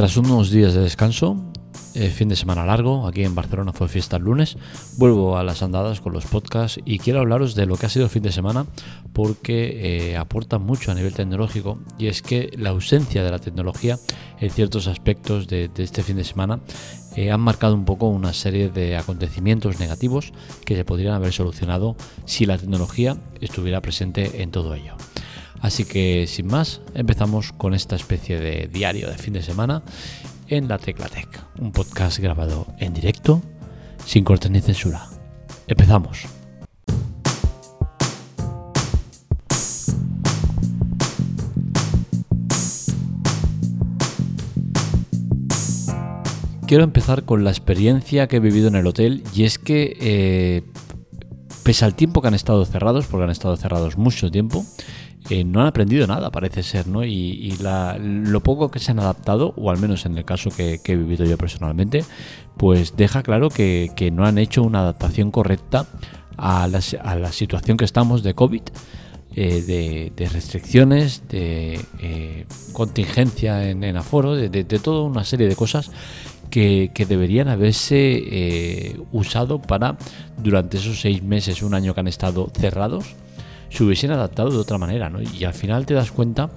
Tras unos días de descanso, eh, fin de semana largo, aquí en Barcelona fue fiesta el lunes, vuelvo a las andadas con los podcasts y quiero hablaros de lo que ha sido el fin de semana porque eh, aporta mucho a nivel tecnológico y es que la ausencia de la tecnología en ciertos aspectos de, este fin de semana eh, han marcado un poco una serie de acontecimientos negativos que se podrían haber solucionado si la tecnología estuviera presente en todo ello. Así que sin más, empezamos con esta especie de diario de fin de semana en La Tecla Tech, un podcast grabado en directo, sin cortes ni censura. Empezamos. Quiero empezar con la experiencia que he vivido en el hotel y es que eh, pese al tiempo que han estado cerrados, porque han estado cerrados mucho tiempo, no han aprendido nada, parece ser, ¿no? Y, lo poco que se han adaptado, o al menos en el caso que, he vivido yo personalmente, pues deja claro que, no han hecho una adaptación correcta a la, situación que estamos de COVID. Eh, de, restricciones, de eh, contingencia en, aforo, de, toda una serie de cosas que, deberían haberse eh, usado para, durante esos seis meses, un año que han estado cerrados, se hubiesen adaptado de otra manera, ¿no? Y al final te das cuenta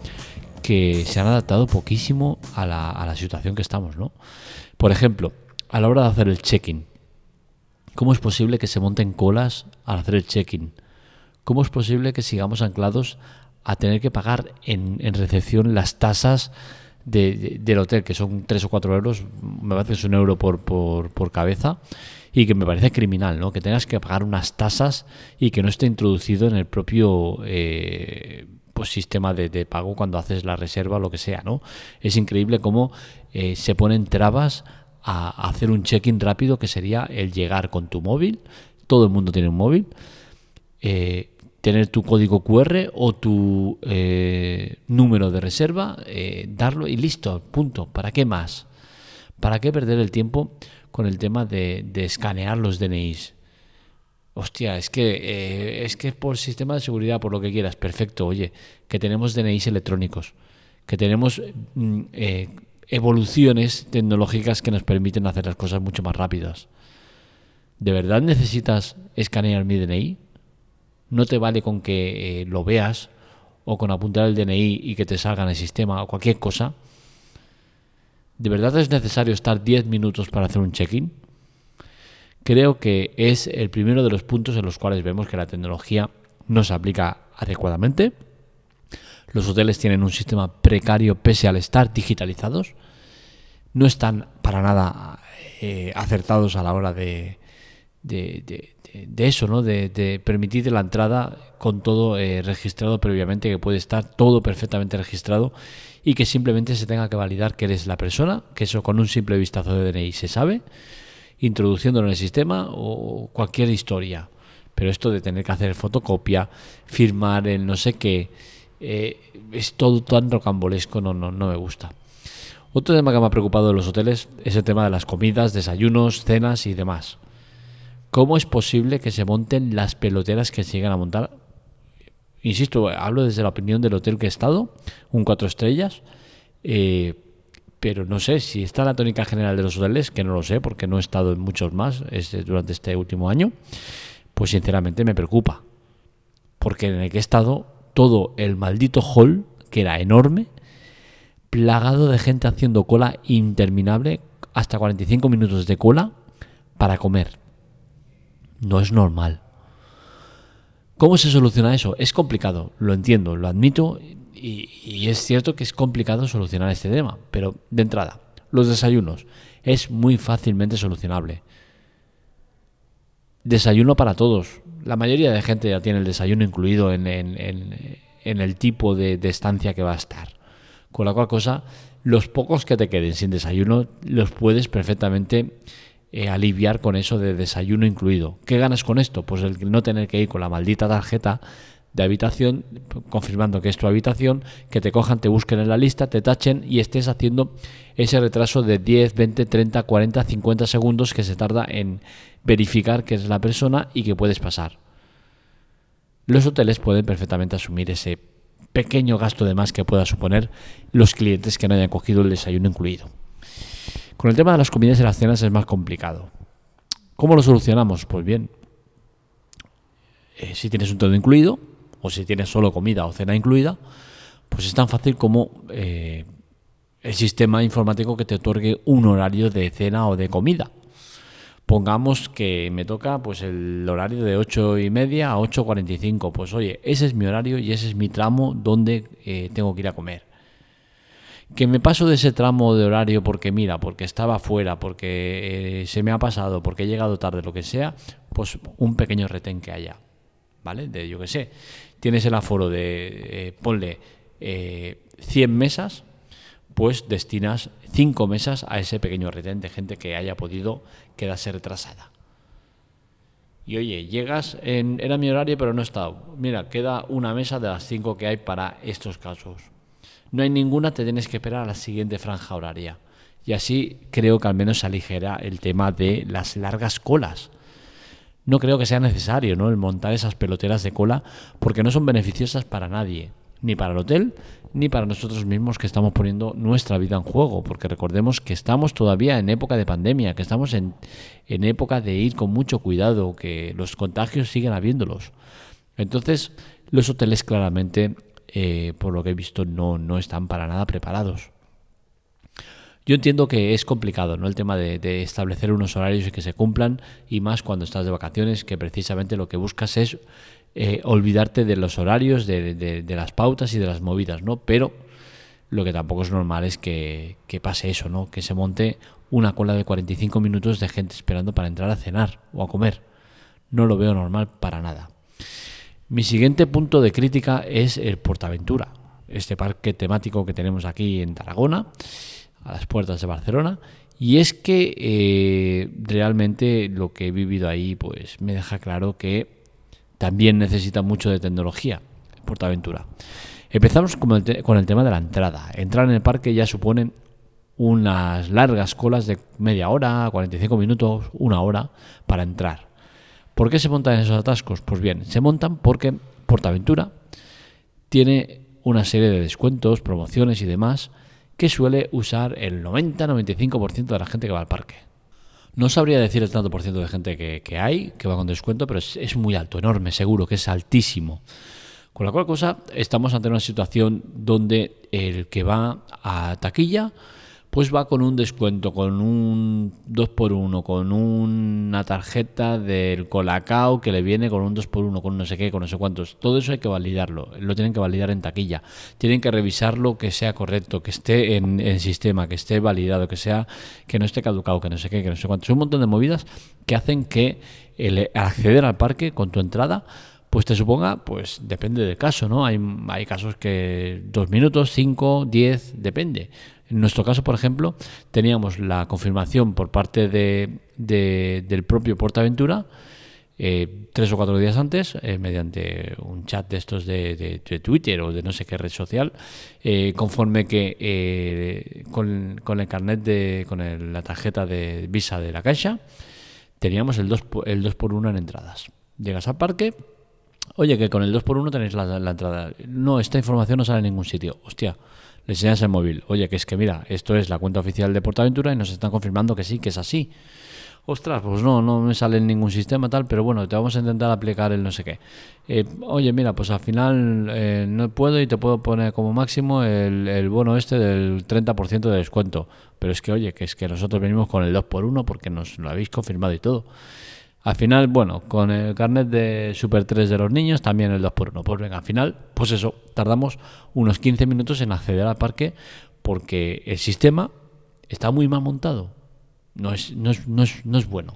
que se han adaptado poquísimo a la, situación que estamos, ¿no? Por ejemplo, a la hora de hacer el check-in, ¿cómo es posible que se monten colas al hacer el check-in? ¿Cómo es posible que sigamos anclados a tener que pagar en, recepción las tasas del hotel, que son 3 o 4 euros, me parece es un euro por, por, por cabeza, y que me parece criminal, ¿no? Que tengas que pagar unas tasas y que no esté introducido en el propio eh, pues, sistema de, pago cuando haces la reserva lo que sea, ¿no? Es increíble cómo eh, se ponen trabas a, hacer un check-in rápido que sería el llegar con tu móvil, todo el mundo tiene un móvil, eh, tener tu código QR o tu número de reserva, darlo y listo, punto. ¿Para qué más? ¿Para qué perder el tiempo con el tema de, escanear los DNIs. Hostia, es que, eh, es que por sistema de seguridad, por lo que quieras, perfecto. Oye, que tenemos DNIs electrónicos, que tenemos mm, eh, evoluciones tecnológicas que nos permiten hacer las cosas mucho más rápidas. ¿De verdad necesitas escanear mi DNI? No te vale con que eh, lo veas o con apuntar el DNI y que te salga en el sistema o cualquier cosa. ¿De verdad es necesario estar 10 minutos para hacer un check-in? Creo que es el primero de los puntos en los cuales vemos que la tecnología no se aplica adecuadamente. Los hoteles tienen un sistema precario pese al estar digitalizados. No están para nada eh, acertados a la hora de, de, eso, ¿no? De, permitir la entrada con todo eh, registrado previamente, que puede estar todo perfectamente registrado y que simplemente se tenga que validar que eres la persona, que eso con un simple vistazo de DNI se sabe, introduciéndolo en el sistema o cualquier historia. Pero esto de tener que hacer fotocopia, firmar el no sé qué, eh, es todo tan rocambolesco, no, no, no me gusta. Otro tema que me ha preocupado de los hoteles es el tema de las comidas, desayunos, cenas y demás. ¿Cómo es posible que se monten las peloteras que se llegan a montar Insisto, hablo desde la opinión del hotel que he estado, un cuatro estrellas, eh, pero no sé si está la tónica general de los hoteles, que no lo sé porque no he estado en muchos más durante este último año, pues sinceramente me preocupa. Porque en el que he estado, todo el maldito hall, que era enorme, plagado de gente haciendo cola interminable, hasta 45 minutos de cola para comer. No es normal. ¿Cómo se soluciona eso? Es complicado, lo entiendo, lo admito y, es cierto que es complicado solucionar este tema, pero de entrada, los desayunos es muy fácilmente solucionable. Desayuno para todos. La mayoría de gente ya tiene el desayuno incluido en, el tipo de, de, estancia que va a estar. Con la cual cosa, los pocos que te queden sin desayuno los puedes perfectamente eh, aliviar con eso de desayuno incluido. ¿Qué ganas con esto? Pues el no tener que ir con la maldita tarjeta de habitación, confirmando que es tu habitación, que te cojan, te busquen en la lista, te tachen y estés haciendo ese retraso de 10, 20, 30, 40, 50 segundos que se tarda en verificar que es la persona y que puedes pasar. Los hoteles pueden perfectamente asumir ese pequeño gasto de más que pueda suponer los clientes que no hayan cogido el desayuno incluido. Con el tema de las comidas y las cenas es más complicado. ¿Cómo lo solucionamos? Pues bien, eh, si tienes un todo incluido, o si tienes solo comida o cena incluida, pues es tan fácil como eh, el sistema informático que te otorgue un horario de cena o de comida. Pongamos que me toca pues el horario de 8 y media a 8.45. Pues oye, ese es mi horario y ese es mi tramo donde eh, tengo que ir a comer. Que me paso de ese tramo de horario porque mira, porque estaba fuera, porque eh, se me ha pasado, porque he llegado tarde, lo que sea, pues un pequeño retén que haya. ¿Vale? De yo que sé. Tienes el aforo de, eh, ponle 100 mesas, pues destinas cinco mesas a ese pequeño retén de gente que haya podido quedarse retrasada. Y oye, llegas en. Era mi horario, pero no he estado. Mira, queda una mesa de las cinco que hay para estos casos. No hay ninguna, te tienes que esperar a la siguiente franja horaria. Y así creo que al menos se aligera el tema de las largas colas. No creo que sea necesario ¿no? el montar esas peloteras de cola porque no son beneficiosas para nadie ni para el hotel, ni para nosotros mismos que estamos poniendo nuestra vida en juego, porque recordemos que estamos todavía en época de pandemia, que estamos en, época de ir con mucho cuidado, que los contagios siguen habiéndolos. Entonces, los hoteles claramente, eh, por lo que he visto, no, no están para nada preparados. Yo entiendo que es complicado, ¿no? El tema de, de, establecer unos horarios y que se cumplan, y más cuando estás de vacaciones, que precisamente lo que buscas es eh, olvidarte de los horarios, de, las pautas y de las movidas, ¿no? Pero lo que tampoco es normal es que, pase eso, ¿no? Que se monte una cola de 45 minutos de gente esperando para entrar a cenar o a comer. No lo veo normal para nada. Mi siguiente punto de crítica es el Portaventura, este parque temático que tenemos aquí en Tarragona, a las puertas de Barcelona. Y es que eh, realmente lo que he vivido ahí, pues me deja claro que también necesita mucho de tecnología, Portaventura. Empezamos con el, tema de la entrada. Entrar en el parque ya suponen unas largas colas de media hora, 45 minutos, una hora para entrar. ¿Por qué se montan esos atascos? Pues bien, se montan porque Portaventura tiene una serie de descuentos, promociones y demás que suele usar el 90-95% de la gente que va al parque. No sabría decir el tanto por ciento de gente que, hay, que va con descuento, pero es, muy alto, enorme, seguro que es altísimo. Con la cual cosa, estamos ante una situación donde el que va a taquilla pues va con un descuento, con un 2x1, con una tarjeta del Colacao que le viene con un 2x1, con no sé qué, con no sé cuántos. Todo eso hay que validarlo, lo tienen que validar en taquilla. Tienen que revisarlo que sea correcto, que esté en, sistema, que esté validado, que sea que no esté caducado, que no sé qué, que no sé cuántos. Un montón de movidas que hacen que el acceder al parque con tu entrada pues te suponga, pues depende del caso, ¿no? Hay, hay casos que dos minutos, cinco, diez, depende. En nuestro caso, por ejemplo, teníamos la confirmación por parte de, del propio Portaventura eh, tres o cuatro días antes, eh, mediante un chat de estos de, Twitter o de no sé qué red social, eh, conforme que con, el carnet de, con la tarjeta de visa de la caixa, teníamos el 2 el 2 por 1 en entradas. Llegas al parque, oye, que con el 2 por 1 tenéis la, la entrada. No, esta información no sale en ningún sitio. Hostia, le enseñas el móvil. Oye, que es que mira, esto es la cuenta oficial de Portaventura y nos están confirmando que sí, que es así. Ostras, pues no, no me sale en ningún sistema tal, pero bueno, te vamos a intentar aplicar el no sé qué. Eh, oye, mira, pues al final eh, no puedo y te puedo poner como máximo el, el bono este del 30% de descuento. Pero es que, oye, que es que nosotros venimos con el 2x1 porque nos lo habéis confirmado y todo. Al final, bueno, con el carnet de Super 3 de los niños, también el 2x1. Pues venga, al final, pues eso, tardamos unos 15 minutos en acceder al parque porque el sistema está muy mal montado. No es, no es, no es, no es bueno.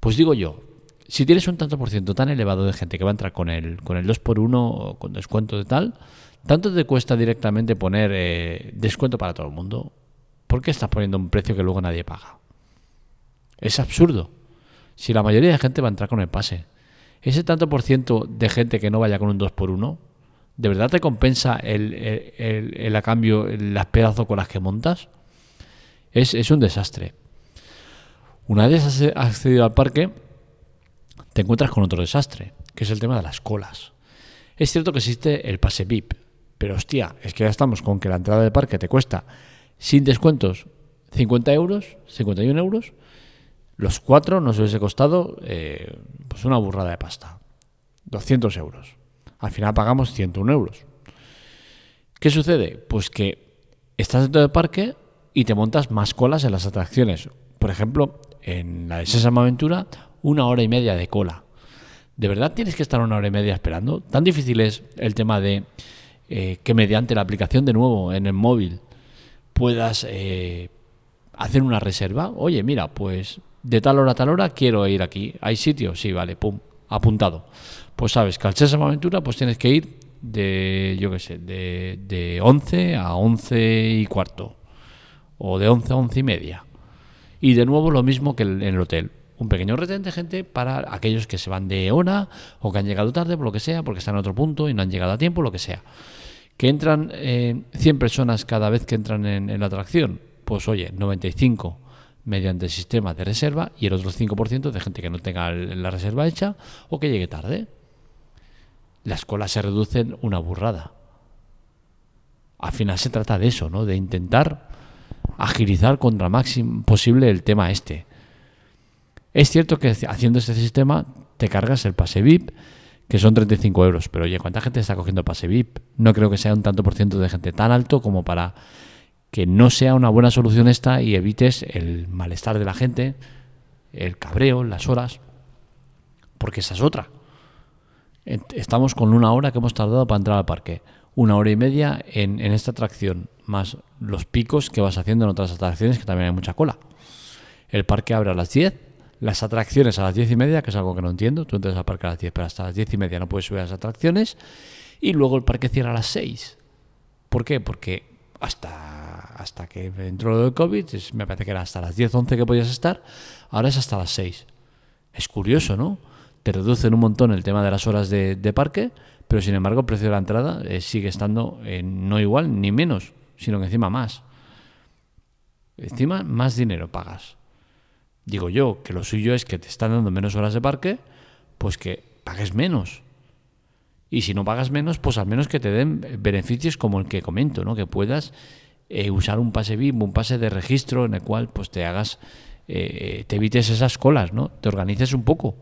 Pues digo yo, si tienes un tanto por ciento tan elevado de gente que va a entrar con el, con el 2x1 o con descuento de tal, ¿tanto te cuesta directamente poner eh, descuento para todo el mundo? ¿Por qué estás poniendo un precio que luego nadie paga? Es absurdo si la mayoría de gente va a entrar con el pase? Ese tanto por ciento de gente que no vaya con un 2 por 1 ¿de verdad te compensa el, el, a cambio las pedazos con las que montas? Es, es un desastre. Una vez has accedido al parque, te encuentras con otro desastre, que es el tema de las colas. Es cierto que existe el pase VIP, pero hostia, es que ya estamos con que la entrada del parque te cuesta sin descuentos 50 euros, 51 euros, los cuatro nos hubiese costado eh, pues una burrada de pasta. 200 euros. Al final pagamos 101 euros. ¿Qué sucede? Pues que estás dentro del parque y te montas más colas en las atracciones. Por ejemplo, en la de Sésamo Aventura, una hora y media de cola. ¿De verdad tienes que estar una hora y media esperando? ¿Tan difícil es el tema de eh, que mediante la aplicación de nuevo en el móvil puedas eh, hacer una reserva? Oye, mira, pues de tal hora a tal hora quiero ir aquí. ¿Hay sitio? Sí, vale, pum, apuntado. Pues sabes que al Sésamo Aventura pues tienes que ir de, yo qué sé, de, de 11 a 11 y cuarto. O de 11 a 11 y media. Y de nuevo lo mismo que en el hotel un pequeño retén de gente para aquellos que se van de hora o que han llegado tarde, por lo que sea, porque están en otro punto y no han llegado a tiempo, lo que sea. Que entran 100 eh, personas cada vez que entran en, la atracción, pues oye, 95 mediante el sistema de reserva y el otro 5% de gente que no tenga la reserva hecha o que llegue tarde. Las colas se reducen una burrada. Al final se trata de eso, ¿no? De intentar agilizar contra máximo posible el tema este. Es cierto que haciendo este sistema te cargas el pase VIP, que son 35 euros, pero oye, ¿cuánta gente está cogiendo pase VIP? No creo que sea un tanto por ciento de gente tan alto como para que no sea una buena solución esta y evites el malestar de la gente, el cabreo, las horas, porque esa es otra. Estamos con una hora que hemos tardado para entrar al parque, una hora y media en, esta atracción, más los picos que vas haciendo en otras atracciones que también hay mucha cola. El parque abre a las 10 las atracciones a las diez y media, que es algo que no entiendo. Tú entras al parque a las 10, pero hasta las diez y media no puedes subir a las atracciones. Y luego el parque cierra a las 6. ¿Por qué? Porque hasta, hasta que entró lo del COVID, me parece que era hasta las 10, 11 que podías estar, ahora es hasta las 6. Es curioso, ¿no? Te reducen un montón el tema de las horas de, parque, pero sin embargo el precio de la entrada eh, sigue estando no igual ni menos, sino que encima más. Encima más dinero pagas digo yo, que lo suyo es que te están dando menos horas de parque, pues que pagues menos. Y si no pagas menos, pues al menos que te den beneficios como el que comento, ¿no? Que puedas eh, usar un pase VIP, un pase de registro en el cual pues te hagas, eh, te evites esas colas, ¿no? Te organices un poco.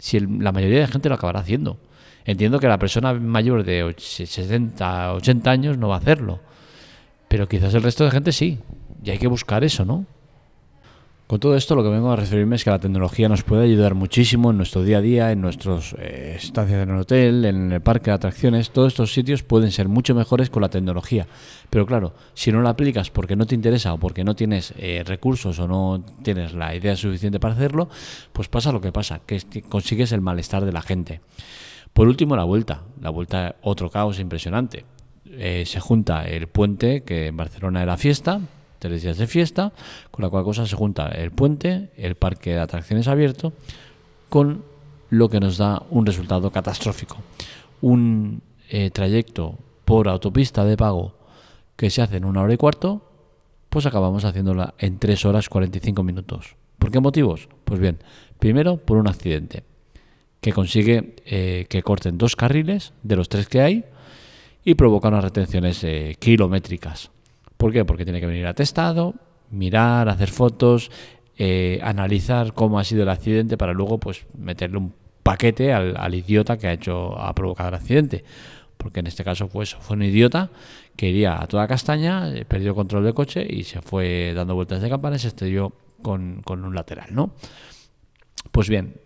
Si la mayoría de gente lo acabará haciendo. Entiendo que la persona mayor de 60, 80 años no va a hacerlo. Pero quizás el resto de gente sí. Y hay que buscar eso, ¿no? Con todo esto lo que vengo a referirme es que la tecnología nos puede ayudar muchísimo en nuestro día a día, en nuestras eh, estancias en el hotel, en el parque de atracciones. Todos estos sitios pueden ser mucho mejores con la tecnología. Pero claro, si no la aplicas porque no te interesa o porque no tienes eh, recursos o no tienes la idea suficiente para hacerlo, pues pasa lo que pasa, que consigues el malestar de la gente. Por último, la vuelta. La vuelta, otro caos impresionante. Eh, se junta el puente, que en Barcelona era fiesta, tres días de fiesta, con la cual cosa se junta el puente, el parque de atracciones abierto, con lo que nos da un resultado catastrófico. Un eh, trayecto por autopista de pago que se hace en una hora y cuarto, pues acabamos haciéndola en tres horas 45 minutos. ¿Por qué motivos? Pues bien, primero por un accidente que consigue eh, que corten dos carriles de los tres que hay y provoca unas retenciones eh, kilométricas. ¿Por qué? Porque tiene que venir atestado, mirar, hacer fotos, eh, analizar cómo ha sido el accidente para luego pues meterle un paquete al, idiota que ha hecho ha provocado el accidente porque en este caso fue eso, fue un idiota que iría a toda castaña, eh, perdió control del coche y se fue dando vueltas de campana y se estrelló con, con un lateral, ¿no? Pues bien,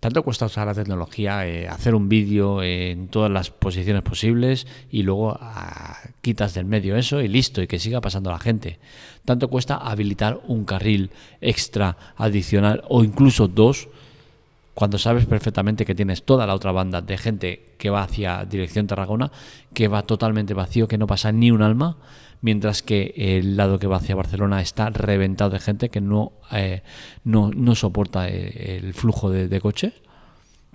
tanto cuesta usar la tecnología, eh, hacer un vídeo en todas las posiciones posibles y luego ah, quitas del medio eso y listo, y que siga pasando la gente. Tanto cuesta habilitar un carril extra adicional o incluso dos cuando sabes perfectamente que tienes toda la otra banda de gente que va hacia dirección Tarragona, que va totalmente vacío, que no pasa ni un alma, mientras que el lado que va hacia Barcelona está reventado de gente que no, eh, no, soporta eh, el, flujo de, de, coches.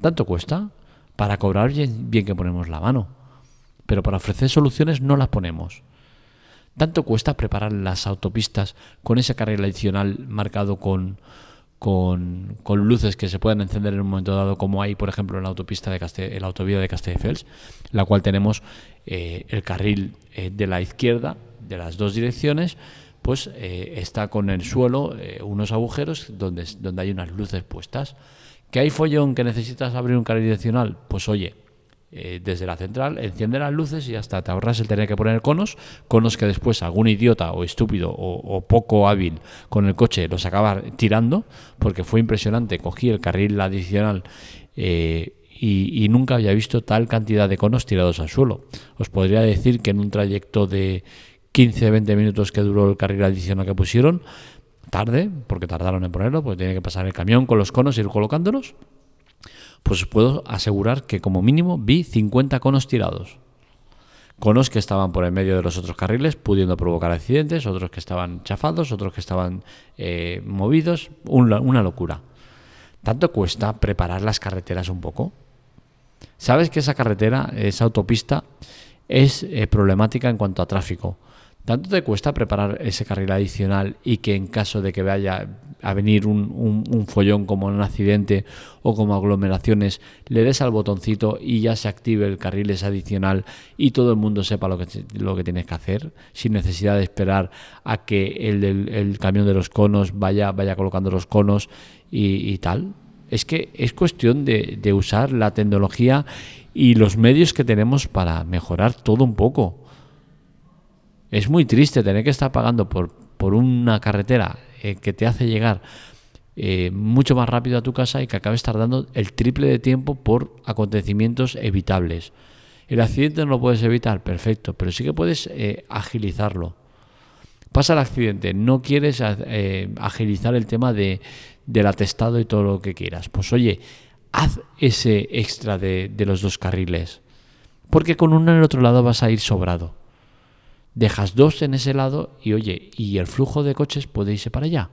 ¿Tanto cuesta? Para cobrar bien, bien que ponemos la mano, pero para ofrecer soluciones no las ponemos. ¿Tanto cuesta preparar las autopistas con ese carril adicional marcado con con, luces que se pueden encender en un momento dado, como hay, por ejemplo, en la autopista de Caste la autovía de Castelldefels, la cual tenemos eh, el carril eh, de la izquierda de las dos direcciones pues eh, está con el suelo unos agujeros donde, donde hay unas luces puestas. ¿Que hay follón que necesitas abrir un carril direccional? Pues oye, eh, desde la central enciende las luces y hasta te ahorras el tener que poner conos, conos que después algún idiota o estúpido o, poco hábil con el coche los acaba tirando, porque fue impresionante, cogí el carril adicional y, y, nunca había visto tal cantidad de conos tirados al suelo. Os podría decir que en un trayecto de 15-20 minutos que duró el carril adicional que pusieron, tarde, porque tardaron en ponerlo, porque tiene que pasar el camión con los conos y ir colocándolos, pues puedo asegurar que como mínimo vi 50 conos tirados. Conos que estaban por el medio de los otros carriles, pudiendo provocar accidentes, otros que estaban chafados, otros que estaban eh, movidos, una locura. ¿Tanto cuesta preparar las carreteras un poco? ¿Sabes que esa carretera, esa autopista, es eh, problemática en cuanto a tráfico? ¿Tanto te cuesta preparar ese carril adicional y que en caso de que vaya a venir un, follón como un accidente o como aglomeraciones, le des al botoncito y ya se active el carril adicional y todo el mundo sepa lo que, lo que tienes que hacer, sin necesidad de esperar a que el, camión de los conos vaya, vaya colocando los conos y, tal? Es que es cuestión de, de usar la tecnología y los medios que tenemos para mejorar todo un poco es muy triste tener que estar pagando por, por una carretera eh, que te hace llegar eh, mucho más rápido a tu casa y que acabes tardando el triple de tiempo por acontecimientos evitables. El accidente no lo puedes evitar, perfecto, pero sí que puedes eh, agilizarlo. Pasa el accidente, no quieres agilizar el tema de, del atestado y todo lo que quieras. Pues oye, haz ese extra de, de los dos carriles, porque con uno en el otro lado vas a ir sobrado dejas dos en ese lado y oye, y el flujo de coches puede irse para allá.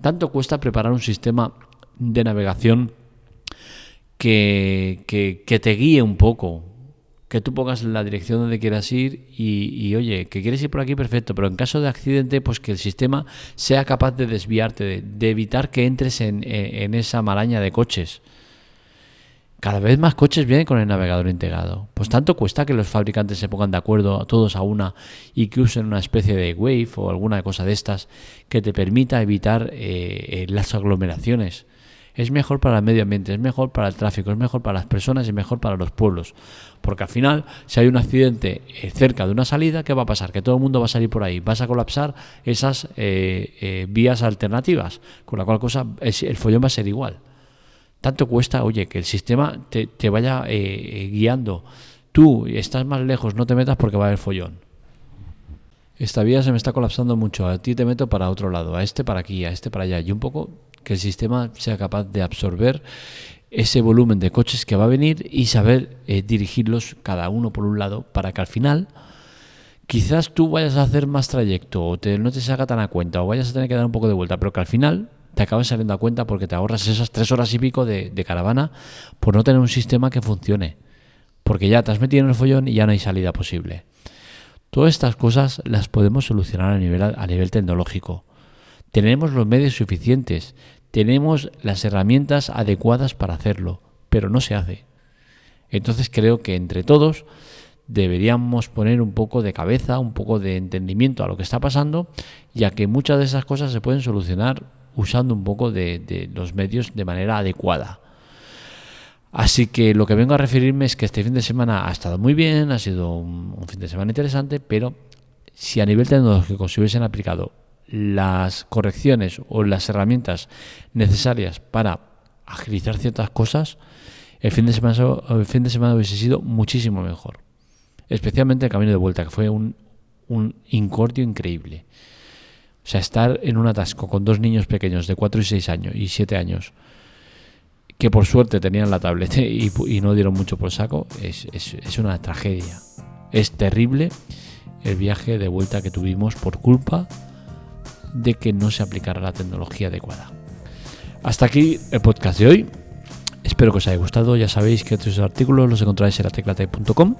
Tanto cuesta preparar un sistema de navegación que, que, te guíe un poco, que tú pongas la dirección donde quieras ir y, oye, que quieres ir por aquí, perfecto, pero en caso de accidente, pues que el sistema sea capaz de desviarte, de, evitar que entres en, en esa maraña de coches. Cada vez más coches vienen con el navegador integrado. Pues tanto cuesta que los fabricantes se pongan de acuerdo todos a una y que usen una especie de Wave o alguna cosa de estas que te permita evitar eh, eh, las aglomeraciones. Es mejor para el medio ambiente, es mejor para el tráfico, es mejor para las personas y mejor para los pueblos. Porque al final, si hay un accidente eh, cerca de una salida, ¿qué va a pasar? Que todo el mundo va a salir por ahí. Vas a colapsar esas vías alternativas. Con la cual cosa, el follón va a ser igual tanto cuesta, oye, que el sistema te, vaya eh, guiando. Tú estás más lejos, no te metas porque va a haber follón. Esta vía se me está colapsando mucho, a ti te meto para otro lado, a este para aquí, a este para allá. Y un poco que el sistema sea capaz de absorber ese volumen de coches que va a venir y saber eh, dirigirlos cada uno por un lado para que al final quizás tú vayas a hacer más trayecto o te, no te salga tan a cuenta o vayas a tener que dar un poco de vuelta, pero que al final te acabas saliendo a cuenta porque te ahorras esas tres horas y pico de, caravana por no tener un sistema que funcione. Porque ya te has metido en el follón y ya no hay salida posible. Todas estas cosas las podemos solucionar a nivel, a nivel tecnológico. Tenemos los medios suficientes, tenemos las herramientas adecuadas para hacerlo, pero no se hace. Entonces creo que entre todos deberíamos poner un poco de cabeza, un poco de entendimiento a lo que está pasando, ya que muchas de esas cosas se pueden solucionar usando un poco de, los medios de manera adecuada. Así que lo que vengo a referirme es que este fin de semana ha estado muy bien, ha sido un, fin de semana interesante, pero si a nivel tecnológico se hubiesen aplicado las correcciones o las herramientas necesarias para agilizar ciertas cosas, el fin de semana, el fin de semana hubiese sido muchísimo mejor. Especialmente el camino de vuelta, que fue un, un incordio increíble. O sea, estar en un atasco con dos niños pequeños de 4 y 6 años y 7 años, que por suerte tenían la tablet y, no dieron mucho por saco, es, es, una tragedia. Es terrible el viaje de vuelta que tuvimos por culpa de que no se aplicara la tecnología adecuada. Hasta aquí el podcast de hoy. Espero que os haya gustado. Ya sabéis que estos artículos los encontráis en lateclatec.com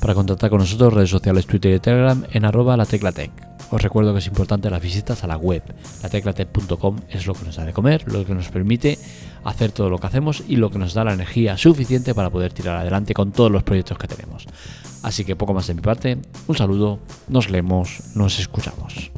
para contactar con nosotros, redes sociales, Twitter y Telegram en arroba lateclatec. Os recuerdo que es importante las visitas a la web. La teclatec.com es lo que nos da de comer, lo que nos permite hacer todo lo que hacemos y lo que nos da la energía suficiente para poder tirar adelante con todos los proyectos que tenemos. Así que poco más de mi parte, un saludo, nos leemos, nos escuchamos.